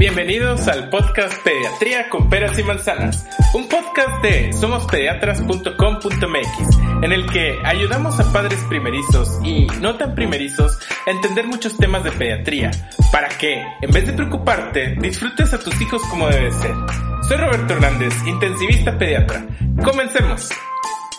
Bienvenidos al podcast Pediatría con Peras y Manzanas, un podcast de somospediatras.com.mx, en el que ayudamos a padres primerizos y no tan primerizos a entender muchos temas de pediatría, para que, en vez de preocuparte, disfrutes a tus hijos como debe ser. Soy Roberto Hernández, intensivista pediatra. Comencemos.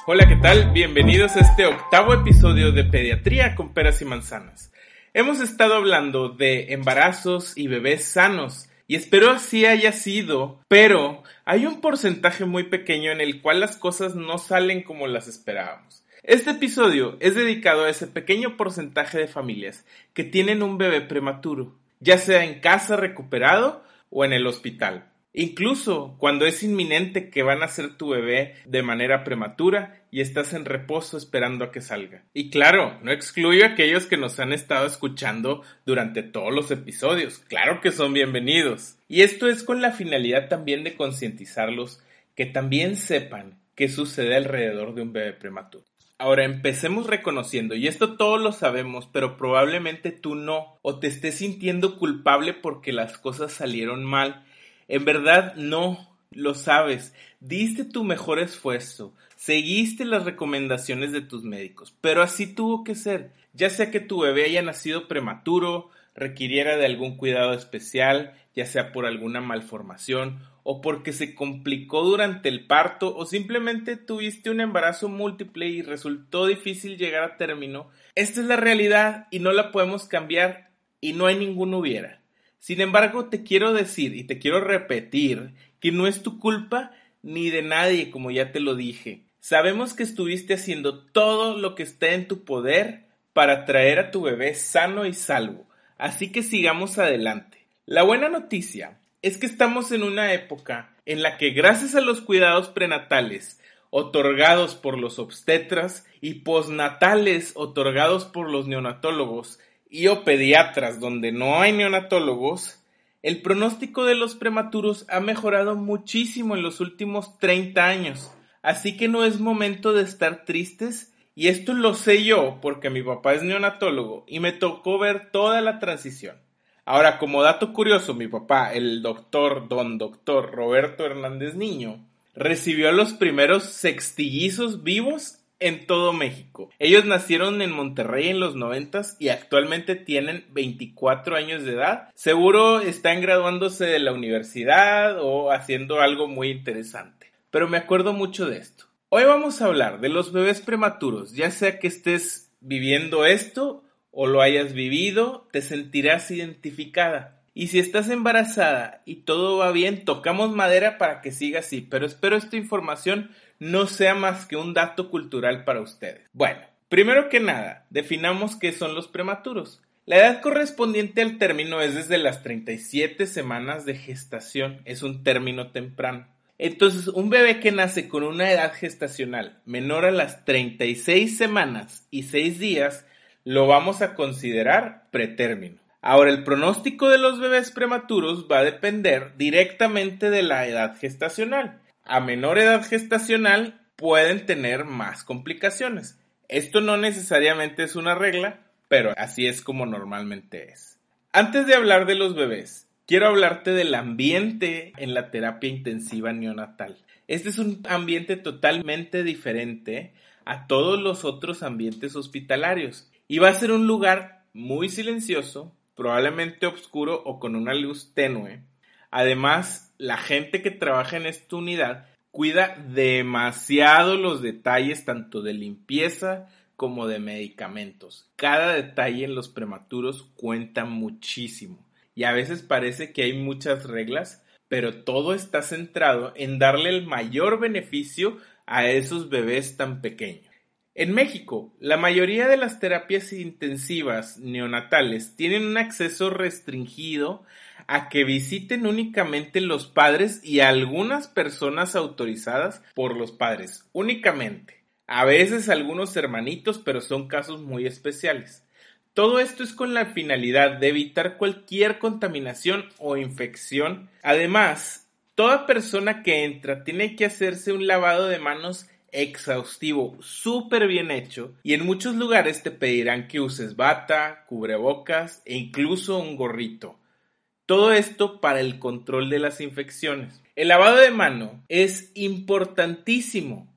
Hola, ¿qué tal? Bienvenidos a este octavo episodio de Pediatría con Peras y Manzanas. Hemos estado hablando de embarazos y bebés sanos, y espero así haya sido, pero hay un porcentaje muy pequeño en el cual las cosas no salen como las esperábamos. Este episodio es dedicado a ese pequeño porcentaje de familias que tienen un bebé prematuro, ya sea en casa recuperado o en el hospital. Incluso cuando es inminente que van a ser tu bebé de manera prematura y estás en reposo esperando a que salga. Y claro, no excluyo a aquellos que nos han estado escuchando durante todos los episodios. Claro que son bienvenidos. Y esto es con la finalidad también de concientizarlos que también sepan qué sucede alrededor de un bebé prematuro. Ahora empecemos reconociendo, y esto todos lo sabemos, pero probablemente tú no, o te estés sintiendo culpable porque las cosas salieron mal en verdad no lo sabes. Diste tu mejor esfuerzo. Seguiste las recomendaciones de tus médicos. Pero así tuvo que ser. Ya sea que tu bebé haya nacido prematuro, requiriera de algún cuidado especial, ya sea por alguna malformación o porque se complicó durante el parto o simplemente tuviste un embarazo múltiple y resultó difícil llegar a término. Esta es la realidad y no la podemos cambiar y no hay ningún hubiera. Sin embargo, te quiero decir y te quiero repetir que no es tu culpa ni de nadie, como ya te lo dije. Sabemos que estuviste haciendo todo lo que está en tu poder para traer a tu bebé sano y salvo, así que sigamos adelante. La buena noticia es que estamos en una época en la que gracias a los cuidados prenatales otorgados por los obstetras y postnatales otorgados por los neonatólogos, y o pediatras donde no hay neonatólogos, el pronóstico de los prematuros ha mejorado muchísimo en los últimos 30 años. Así que no es momento de estar tristes y esto lo sé yo porque mi papá es neonatólogo y me tocó ver toda la transición. Ahora, como dato curioso, mi papá, el doctor don doctor Roberto Hernández Niño, recibió los primeros sextillizos vivos en todo México. Ellos nacieron en Monterrey en los noventas y actualmente tienen 24 años de edad. Seguro están graduándose de la universidad o haciendo algo muy interesante. Pero me acuerdo mucho de esto. Hoy vamos a hablar de los bebés prematuros, ya sea que estés viviendo esto o lo hayas vivido, te sentirás identificada. Y si estás embarazada y todo va bien, tocamos madera para que siga así, pero espero esta información no sea más que un dato cultural para ustedes. Bueno, primero que nada, definamos qué son los prematuros. La edad correspondiente al término es desde las 37 semanas de gestación, es un término temprano. Entonces, un bebé que nace con una edad gestacional menor a las 36 semanas y 6 días, lo vamos a considerar pretérmino. Ahora, el pronóstico de los bebés prematuros va a depender directamente de la edad gestacional. A menor edad gestacional pueden tener más complicaciones. Esto no necesariamente es una regla, pero así es como normalmente es. Antes de hablar de los bebés, quiero hablarte del ambiente en la terapia intensiva neonatal. Este es un ambiente totalmente diferente a todos los otros ambientes hospitalarios y va a ser un lugar muy silencioso, probablemente oscuro o con una luz tenue. Además, la gente que trabaja en esta unidad cuida demasiado los detalles tanto de limpieza como de medicamentos. Cada detalle en los prematuros cuenta muchísimo y a veces parece que hay muchas reglas, pero todo está centrado en darle el mayor beneficio a esos bebés tan pequeños. En México, la mayoría de las terapias intensivas neonatales tienen un acceso restringido a que visiten únicamente los padres y algunas personas autorizadas por los padres, únicamente. A veces algunos hermanitos, pero son casos muy especiales. Todo esto es con la finalidad de evitar cualquier contaminación o infección. Además, toda persona que entra tiene que hacerse un lavado de manos exhaustivo, súper bien hecho, y en muchos lugares te pedirán que uses bata, cubrebocas e incluso un gorrito. Todo esto para el control de las infecciones. El lavado de mano es importantísimo.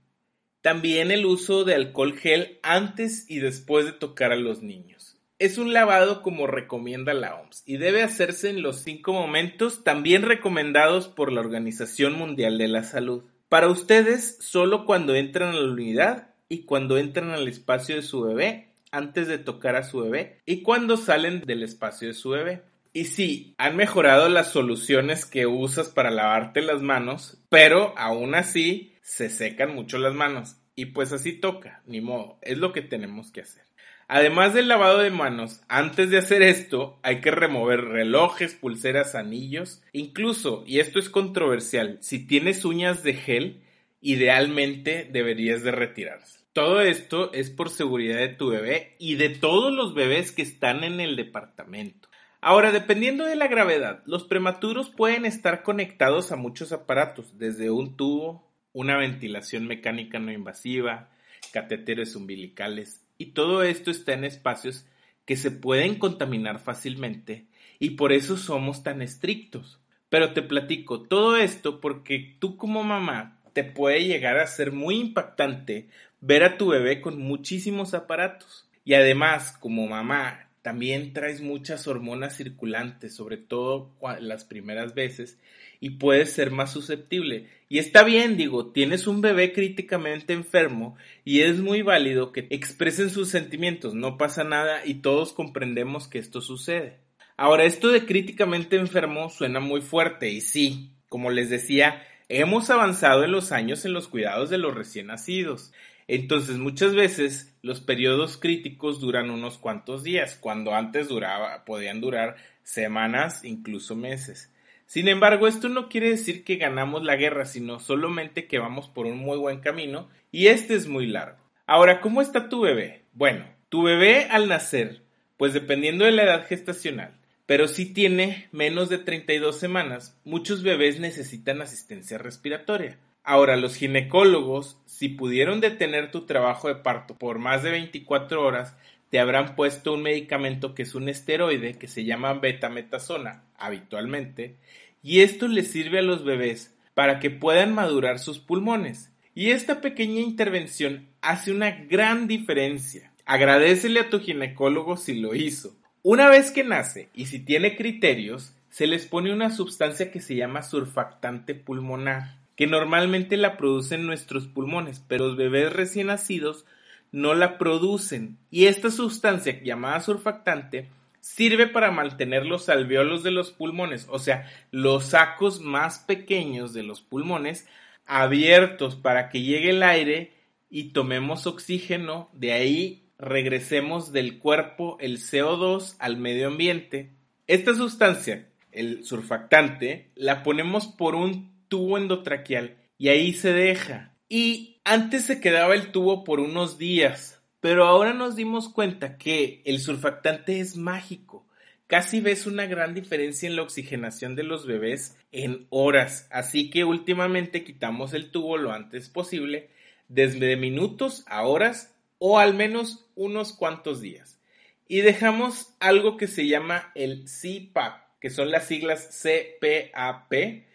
También el uso de alcohol gel antes y después de tocar a los niños. Es un lavado como recomienda la OMS y debe hacerse en los cinco momentos también recomendados por la Organización Mundial de la Salud. Para ustedes, solo cuando entran a la unidad y cuando entran al espacio de su bebé antes de tocar a su bebé y cuando salen del espacio de su bebé. Y sí, han mejorado las soluciones que usas para lavarte las manos, pero aún así se secan mucho las manos. Y pues así toca, ni modo, es lo que tenemos que hacer. Además del lavado de manos, antes de hacer esto hay que remover relojes, pulseras, anillos, incluso, y esto es controversial, si tienes uñas de gel, idealmente deberías de retirarse. Todo esto es por seguridad de tu bebé y de todos los bebés que están en el departamento. Ahora, dependiendo de la gravedad, los prematuros pueden estar conectados a muchos aparatos, desde un tubo, una ventilación mecánica no invasiva, catéteres umbilicales, y todo esto está en espacios que se pueden contaminar fácilmente, y por eso somos tan estrictos. Pero te platico todo esto porque tú como mamá te puede llegar a ser muy impactante ver a tu bebé con muchísimos aparatos. Y además, como mamá, también traes muchas hormonas circulantes, sobre todo las primeras veces, y puedes ser más susceptible. Y está bien, digo, tienes un bebé críticamente enfermo y es muy válido que expresen sus sentimientos, no pasa nada y todos comprendemos que esto sucede. Ahora, esto de críticamente enfermo suena muy fuerte y sí, como les decía, hemos avanzado en los años en los cuidados de los recién nacidos. Entonces, muchas veces los periodos críticos duran unos cuantos días, cuando antes duraba, podían durar semanas, incluso meses. Sin embargo, esto no quiere decir que ganamos la guerra, sino solamente que vamos por un muy buen camino y este es muy largo. Ahora, ¿cómo está tu bebé? Bueno, tu bebé al nacer, pues dependiendo de la edad gestacional, pero si tiene menos de 32 semanas, muchos bebés necesitan asistencia respiratoria. Ahora, los ginecólogos, si pudieron detener tu trabajo de parto por más de 24 horas, te habrán puesto un medicamento que es un esteroide que se llama betametasona habitualmente, y esto les sirve a los bebés para que puedan madurar sus pulmones. Y esta pequeña intervención hace una gran diferencia. Agradecele a tu ginecólogo si lo hizo. Una vez que nace y si tiene criterios, se les pone una sustancia que se llama surfactante pulmonar que normalmente la producen nuestros pulmones, pero los bebés recién nacidos no la producen. Y esta sustancia llamada surfactante sirve para mantener los alveolos de los pulmones, o sea, los sacos más pequeños de los pulmones abiertos para que llegue el aire y tomemos oxígeno, de ahí regresemos del cuerpo el CO2 al medio ambiente. Esta sustancia, el surfactante, la ponemos por un tubo endotraqueal y ahí se deja. Y antes se quedaba el tubo por unos días, pero ahora nos dimos cuenta que el surfactante es mágico. Casi ves una gran diferencia en la oxigenación de los bebés en horas, así que últimamente quitamos el tubo lo antes posible, desde minutos a horas o al menos unos cuantos días. Y dejamos algo que se llama el CPAP, que son las siglas CPAP,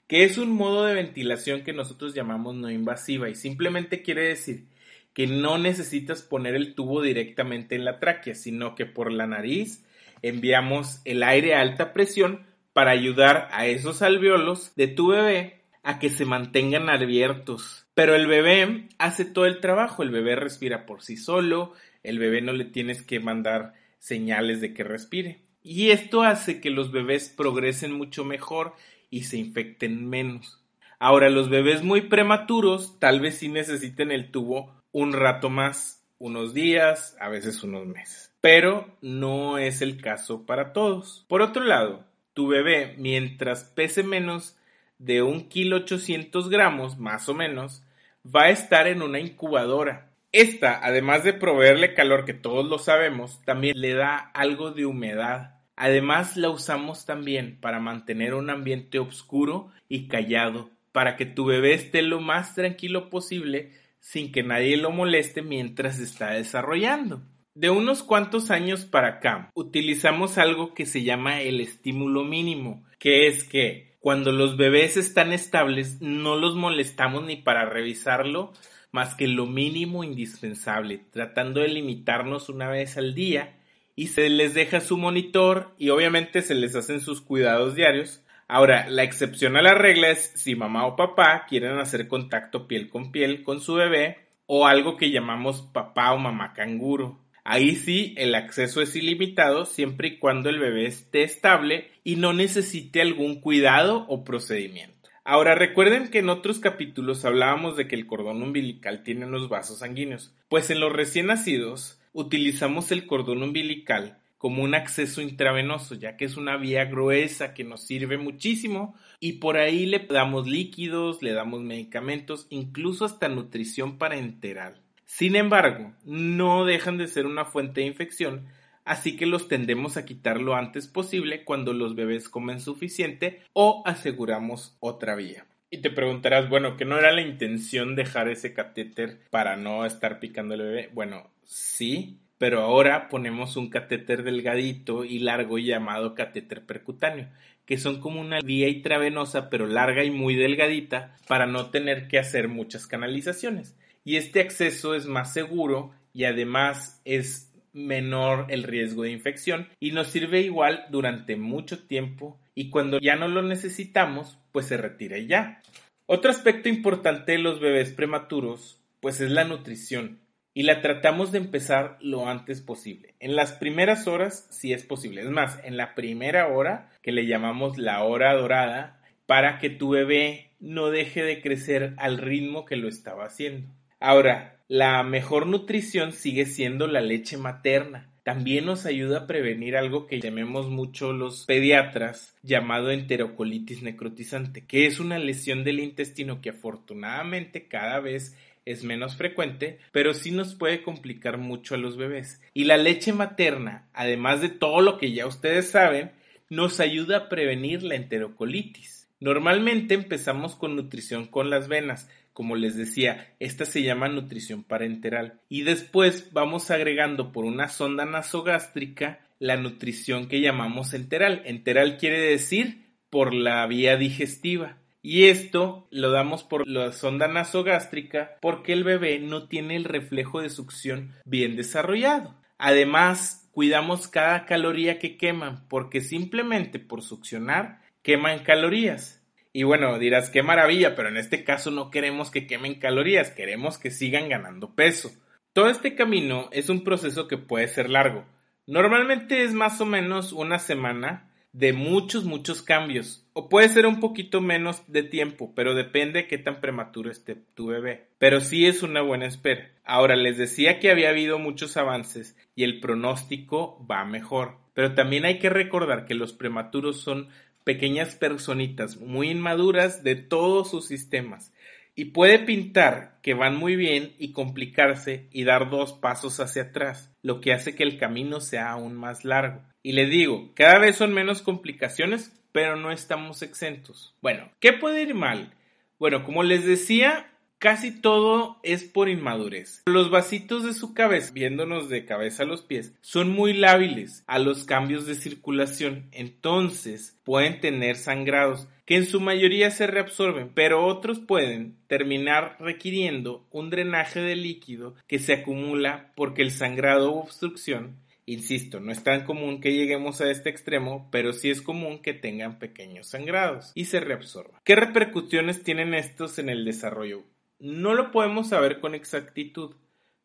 que es un modo de ventilación que nosotros llamamos no invasiva y simplemente quiere decir que no necesitas poner el tubo directamente en la tráquea, sino que por la nariz enviamos el aire a alta presión para ayudar a esos alveolos de tu bebé a que se mantengan abiertos. Pero el bebé hace todo el trabajo, el bebé respira por sí solo, el bebé no le tienes que mandar señales de que respire. Y esto hace que los bebés progresen mucho mejor y se infecten menos. Ahora, los bebés muy prematuros tal vez sí necesiten el tubo un rato más, unos días, a veces unos meses. Pero no es el caso para todos. Por otro lado, tu bebé, mientras pese menos de un kilo 800 gramos, más o menos, va a estar en una incubadora. Esta, además de proveerle calor, que todos lo sabemos, también le da algo de humedad Además la usamos también para mantener un ambiente oscuro y callado, para que tu bebé esté lo más tranquilo posible sin que nadie lo moleste mientras está desarrollando. De unos cuantos años para acá, utilizamos algo que se llama el estímulo mínimo, que es que cuando los bebés están estables no los molestamos ni para revisarlo más que lo mínimo indispensable, tratando de limitarnos una vez al día y se les deja su monitor y obviamente se les hacen sus cuidados diarios. Ahora, la excepción a la regla es si mamá o papá quieren hacer contacto piel con piel con su bebé o algo que llamamos papá o mamá canguro. Ahí sí, el acceso es ilimitado siempre y cuando el bebé esté estable y no necesite algún cuidado o procedimiento. Ahora recuerden que en otros capítulos hablábamos de que el cordón umbilical tiene unos vasos sanguíneos, pues en los recién nacidos utilizamos el cordón umbilical como un acceso intravenoso, ya que es una vía gruesa que nos sirve muchísimo y por ahí le damos líquidos, le damos medicamentos, incluso hasta nutrición parenteral. Sin embargo, no dejan de ser una fuente de infección, así que los tendemos a quitar lo antes posible cuando los bebés comen suficiente o aseguramos otra vía. Y te preguntarás, bueno, que no era la intención dejar ese catéter para no estar picando el bebé. Bueno, sí, pero ahora ponemos un catéter delgadito y largo llamado catéter percutáneo, que son como una vía intravenosa pero larga y muy delgadita para no tener que hacer muchas canalizaciones. Y este acceso es más seguro y además es menor el riesgo de infección y nos sirve igual durante mucho tiempo y cuando ya no lo necesitamos pues se retira ya. Otro aspecto importante de los bebés prematuros pues es la nutrición y la tratamos de empezar lo antes posible. En las primeras horas si es posible, es más, en la primera hora que le llamamos la hora dorada para que tu bebé no deje de crecer al ritmo que lo estaba haciendo. Ahora, la mejor nutrición sigue siendo la leche materna. También nos ayuda a prevenir algo que llamemos mucho los pediatras llamado enterocolitis necrotizante, que es una lesión del intestino que afortunadamente cada vez es menos frecuente, pero sí nos puede complicar mucho a los bebés. Y la leche materna, además de todo lo que ya ustedes saben, nos ayuda a prevenir la enterocolitis. Normalmente empezamos con nutrición con las venas, como les decía, esta se llama nutrición parenteral. Y después vamos agregando por una sonda nasogástrica la nutrición que llamamos enteral. Enteral quiere decir por la vía digestiva. Y esto lo damos por la sonda nasogástrica porque el bebé no tiene el reflejo de succión bien desarrollado. Además, cuidamos cada caloría que queman porque simplemente por succionar queman calorías. Y bueno, dirás, qué maravilla, pero en este caso no queremos que quemen calorías, queremos que sigan ganando peso. Todo este camino es un proceso que puede ser largo. Normalmente es más o menos una semana de muchos, muchos cambios. O puede ser un poquito menos de tiempo, pero depende de qué tan prematuro esté tu bebé. Pero sí es una buena espera. Ahora les decía que había habido muchos avances y el pronóstico va mejor. Pero también hay que recordar que los prematuros son pequeñas personitas muy inmaduras de todos sus sistemas y puede pintar que van muy bien y complicarse y dar dos pasos hacia atrás, lo que hace que el camino sea aún más largo. Y le digo, cada vez son menos complicaciones, pero no estamos exentos. Bueno, ¿qué puede ir mal? Bueno, como les decía, Casi todo es por inmadurez. Los vasitos de su cabeza, viéndonos de cabeza a los pies, son muy lábiles a los cambios de circulación, entonces pueden tener sangrados que en su mayoría se reabsorben, pero otros pueden terminar requiriendo un drenaje de líquido que se acumula porque el sangrado o obstrucción Insisto, no es tan común que lleguemos a este extremo, pero sí es común que tengan pequeños sangrados y se reabsorban. ¿Qué repercusiones tienen estos en el desarrollo? No lo podemos saber con exactitud,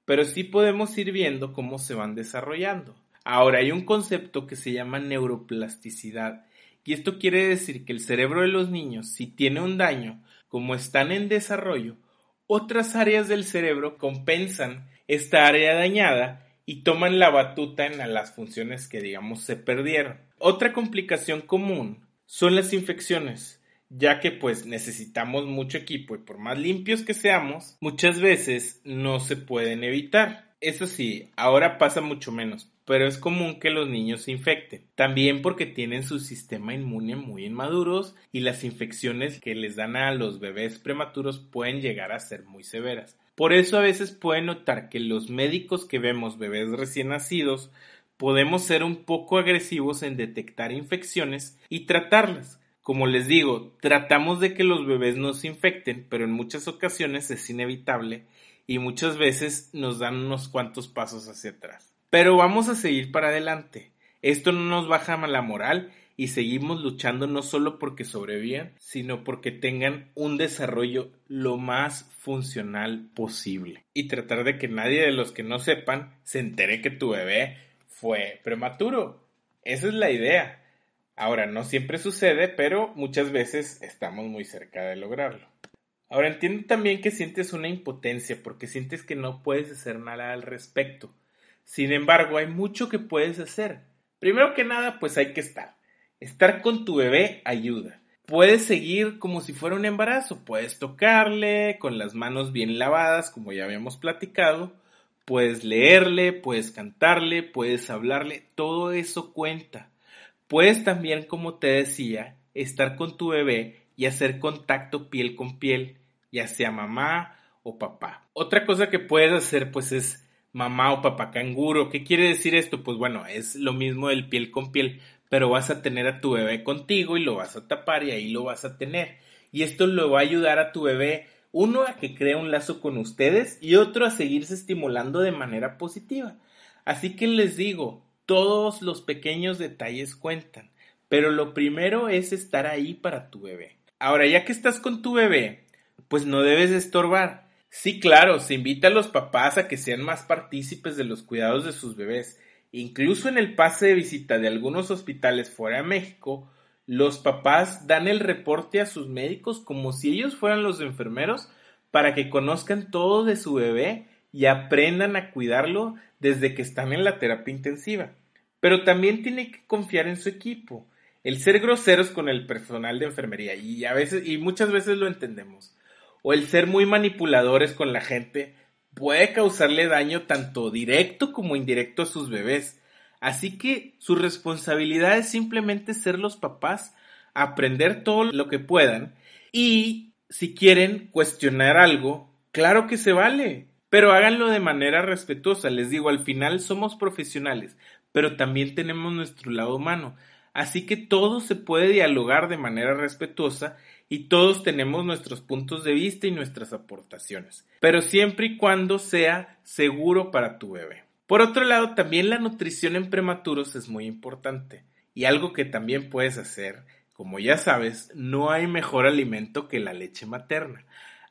pero sí podemos ir viendo cómo se van desarrollando. Ahora hay un concepto que se llama neuroplasticidad y esto quiere decir que el cerebro de los niños, si tiene un daño, como están en desarrollo, otras áreas del cerebro compensan esta área dañada y toman la batuta en las funciones que digamos se perdieron. Otra complicación común son las infecciones ya que pues necesitamos mucho equipo y por más limpios que seamos, muchas veces no se pueden evitar. Eso sí, ahora pasa mucho menos, pero es común que los niños se infecten, también porque tienen su sistema inmune muy inmaduros y las infecciones que les dan a los bebés prematuros pueden llegar a ser muy severas. Por eso a veces puede notar que los médicos que vemos bebés recién nacidos podemos ser un poco agresivos en detectar infecciones y tratarlas. Como les digo, tratamos de que los bebés no se infecten, pero en muchas ocasiones es inevitable y muchas veces nos dan unos cuantos pasos hacia atrás. Pero vamos a seguir para adelante. Esto no nos baja la moral y seguimos luchando no solo porque sobrevivan, sino porque tengan un desarrollo lo más funcional posible. Y tratar de que nadie de los que no sepan se entere que tu bebé fue prematuro. Esa es la idea. Ahora, no siempre sucede, pero muchas veces estamos muy cerca de lograrlo. Ahora entiendo también que sientes una impotencia porque sientes que no puedes hacer nada al respecto. Sin embargo, hay mucho que puedes hacer. Primero que nada, pues hay que estar. Estar con tu bebé ayuda. Puedes seguir como si fuera un embarazo. Puedes tocarle con las manos bien lavadas, como ya habíamos platicado. Puedes leerle, puedes cantarle, puedes hablarle. Todo eso cuenta. Puedes también, como te decía, estar con tu bebé y hacer contacto piel con piel, ya sea mamá o papá. Otra cosa que puedes hacer pues es mamá o papá canguro. ¿Qué quiere decir esto? Pues bueno, es lo mismo del piel con piel, pero vas a tener a tu bebé contigo y lo vas a tapar y ahí lo vas a tener. Y esto lo va a ayudar a tu bebé, uno a que crea un lazo con ustedes y otro a seguirse estimulando de manera positiva. Así que les digo, todos los pequeños detalles cuentan, pero lo primero es estar ahí para tu bebé. Ahora, ya que estás con tu bebé, pues no debes estorbar. Sí, claro, se invita a los papás a que sean más partícipes de los cuidados de sus bebés. Incluso en el pase de visita de algunos hospitales fuera de México, los papás dan el reporte a sus médicos como si ellos fueran los enfermeros para que conozcan todo de su bebé y aprendan a cuidarlo desde que están en la terapia intensiva. Pero también tiene que confiar en su equipo. El ser groseros con el personal de enfermería y a veces y muchas veces lo entendemos o el ser muy manipuladores con la gente puede causarle daño tanto directo como indirecto a sus bebés. Así que su responsabilidad es simplemente ser los papás, aprender todo lo que puedan y si quieren cuestionar algo, claro que se vale, pero háganlo de manera respetuosa. Les digo, al final somos profesionales, pero también tenemos nuestro lado humano. Así que todo se puede dialogar de manera respetuosa y todos tenemos nuestros puntos de vista y nuestras aportaciones, pero siempre y cuando sea seguro para tu bebé. Por otro lado, también la nutrición en prematuros es muy importante y algo que también puedes hacer, como ya sabes, no hay mejor alimento que la leche materna.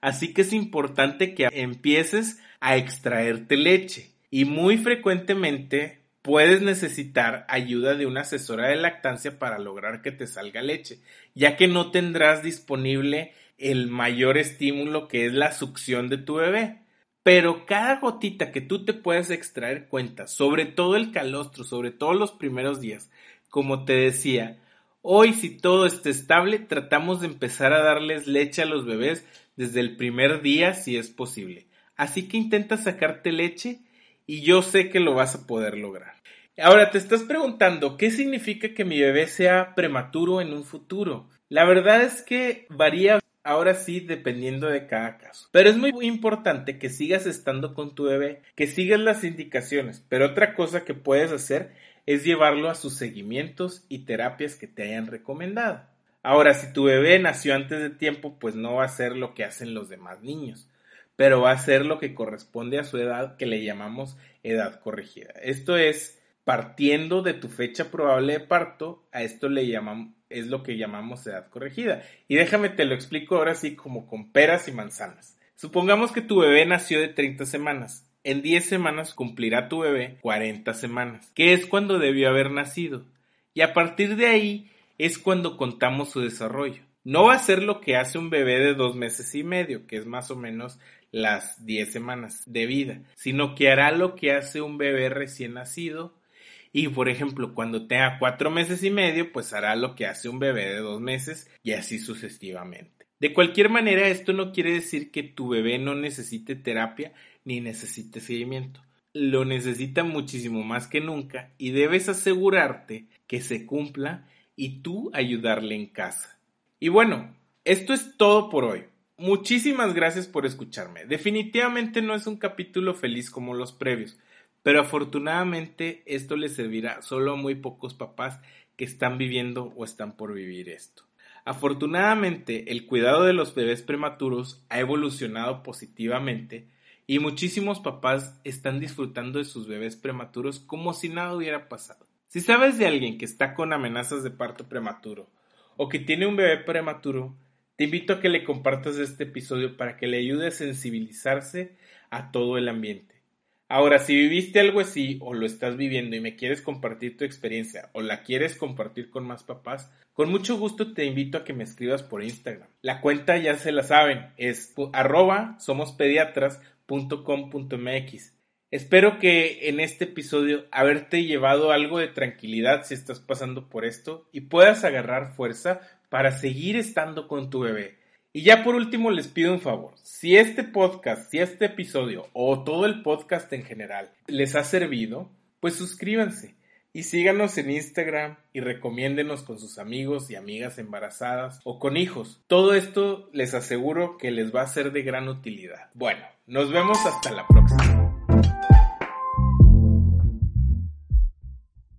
Así que es importante que empieces a extraerte leche y muy frecuentemente puedes necesitar ayuda de una asesora de lactancia para lograr que te salga leche, ya que no tendrás disponible el mayor estímulo que es la succión de tu bebé. Pero cada gotita que tú te puedes extraer cuenta, sobre todo el calostro, sobre todo los primeros días. Como te decía, hoy si todo está estable, tratamos de empezar a darles leche a los bebés desde el primer día si es posible. Así que intenta sacarte leche y yo sé que lo vas a poder lograr. Ahora te estás preguntando, ¿qué significa que mi bebé sea prematuro en un futuro? La verdad es que varía ahora sí dependiendo de cada caso. Pero es muy importante que sigas estando con tu bebé, que sigas las indicaciones, pero otra cosa que puedes hacer es llevarlo a sus seguimientos y terapias que te hayan recomendado. Ahora, si tu bebé nació antes de tiempo, pues no va a ser lo que hacen los demás niños pero va a ser lo que corresponde a su edad que le llamamos edad corregida. Esto es partiendo de tu fecha probable de parto, a esto le llamamos es lo que llamamos edad corregida. Y déjame te lo explico ahora sí como con peras y manzanas. Supongamos que tu bebé nació de 30 semanas. En 10 semanas cumplirá tu bebé 40 semanas, que es cuando debió haber nacido. Y a partir de ahí es cuando contamos su desarrollo. No va a ser lo que hace un bebé de dos meses y medio, que es más o menos las 10 semanas de vida, sino que hará lo que hace un bebé recién nacido y por ejemplo cuando tenga cuatro meses y medio pues hará lo que hace un bebé de dos meses y así sucesivamente. De cualquier manera esto no quiere decir que tu bebé no necesite terapia ni necesite seguimiento. Lo necesita muchísimo más que nunca y debes asegurarte que se cumpla y tú ayudarle en casa. Y bueno, esto es todo por hoy. Muchísimas gracias por escucharme. Definitivamente no es un capítulo feliz como los previos, pero afortunadamente esto le servirá solo a muy pocos papás que están viviendo o están por vivir esto. Afortunadamente, el cuidado de los bebés prematuros ha evolucionado positivamente y muchísimos papás están disfrutando de sus bebés prematuros como si nada hubiera pasado. Si sabes de alguien que está con amenazas de parto prematuro o que tiene un bebé prematuro, te invito a que le compartas este episodio para que le ayude a sensibilizarse a todo el ambiente. Ahora, si viviste algo así o lo estás viviendo y me quieres compartir tu experiencia o la quieres compartir con más papás, con mucho gusto te invito a que me escribas por Instagram. La cuenta ya se la saben, es arroba somospediatras.com.mx. Espero que en este episodio haberte llevado algo de tranquilidad si estás pasando por esto y puedas agarrar fuerza para seguir estando con tu bebé. Y ya por último les pido un favor, si este podcast, si este episodio o todo el podcast en general les ha servido, pues suscríbanse y síganos en Instagram y recomiéndenos con sus amigos y amigas embarazadas o con hijos. Todo esto les aseguro que les va a ser de gran utilidad. Bueno, nos vemos hasta la próxima.